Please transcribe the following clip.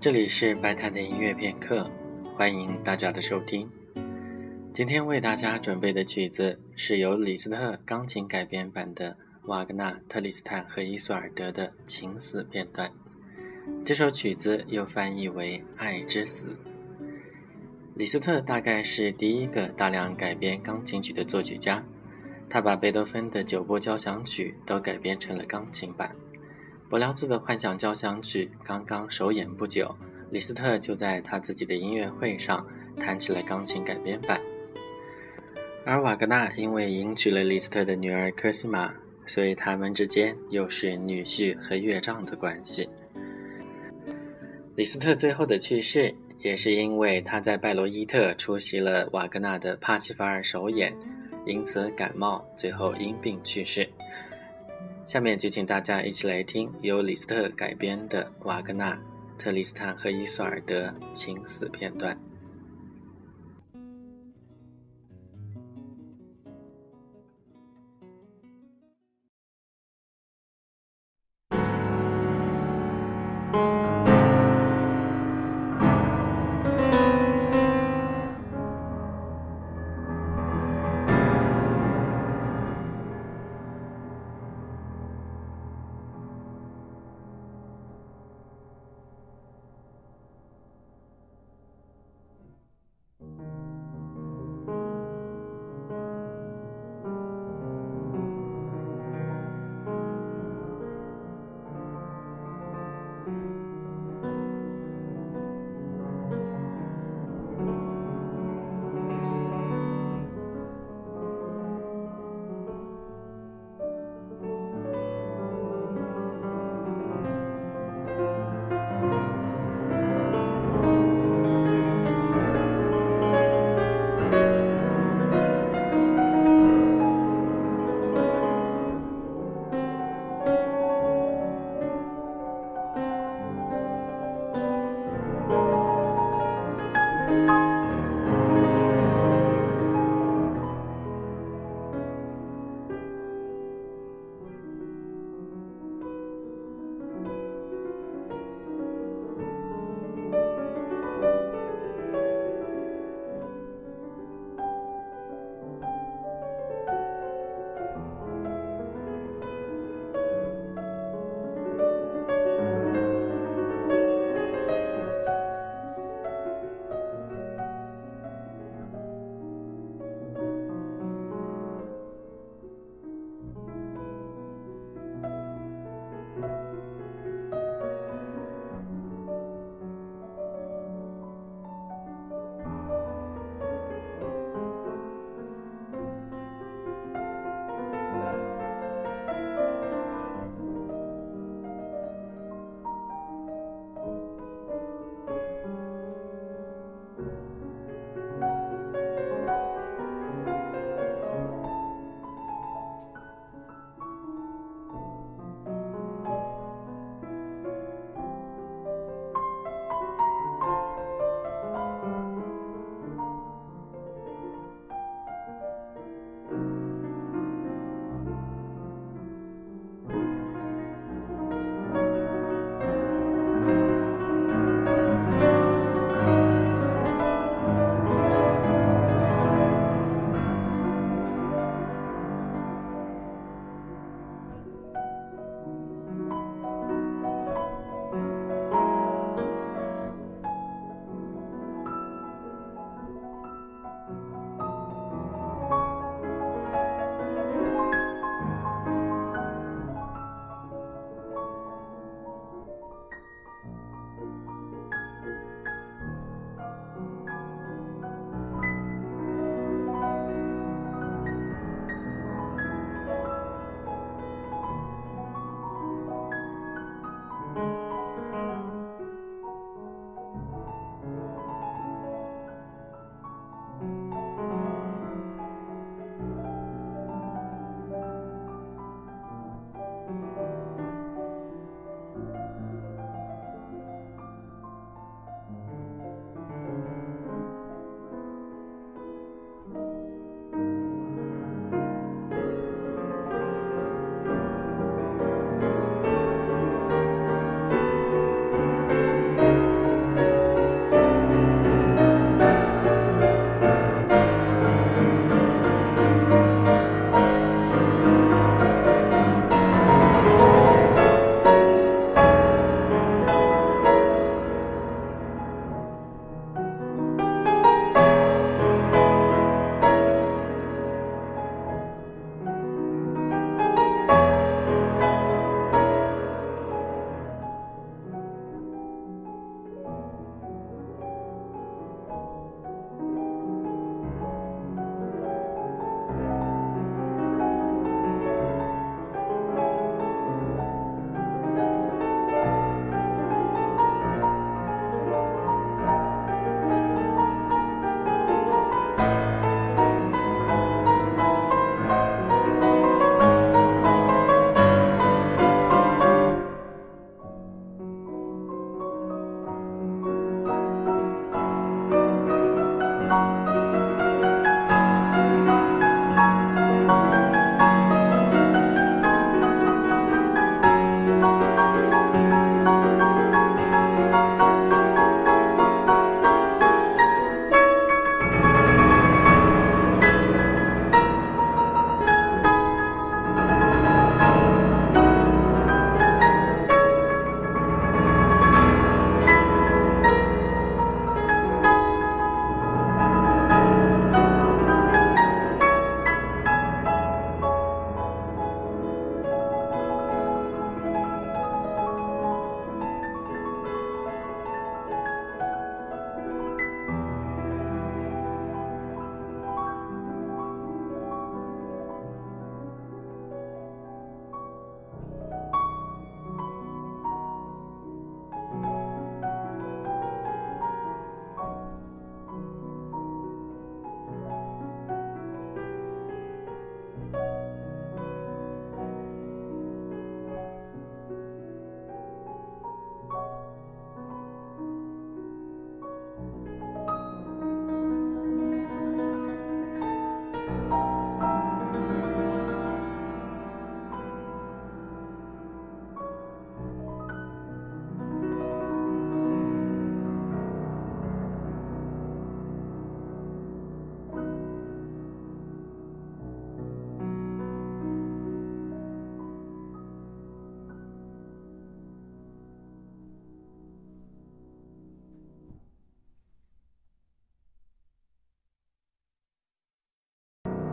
这里是白谈的音乐片刻，欢迎大家的收听。今天为大家准备的曲子是由李斯特钢琴改编版的瓦格纳《特里斯坦和伊索尔德》的情死片段。这首曲子又翻译为《爱之死》。李斯特大概是第一个大量改编钢琴曲的作曲家，他把贝多芬的九部交响曲都改编成了钢琴版。柏辽兹的幻想交响曲刚刚首演不久，李斯特就在他自己的音乐会上弹起了钢琴改编版。而瓦格纳因为迎娶了李斯特的女儿科西玛，所以他们之间又是女婿和乐丈的关系。李斯特最后的去世，也是因为他在拜罗伊特出席了瓦格纳的《帕西法尔》首演，因此感冒，最后因病去世。下面就请大家一起来听由李斯特改编的瓦格纳《特里斯坦和伊索尔德》情死片段。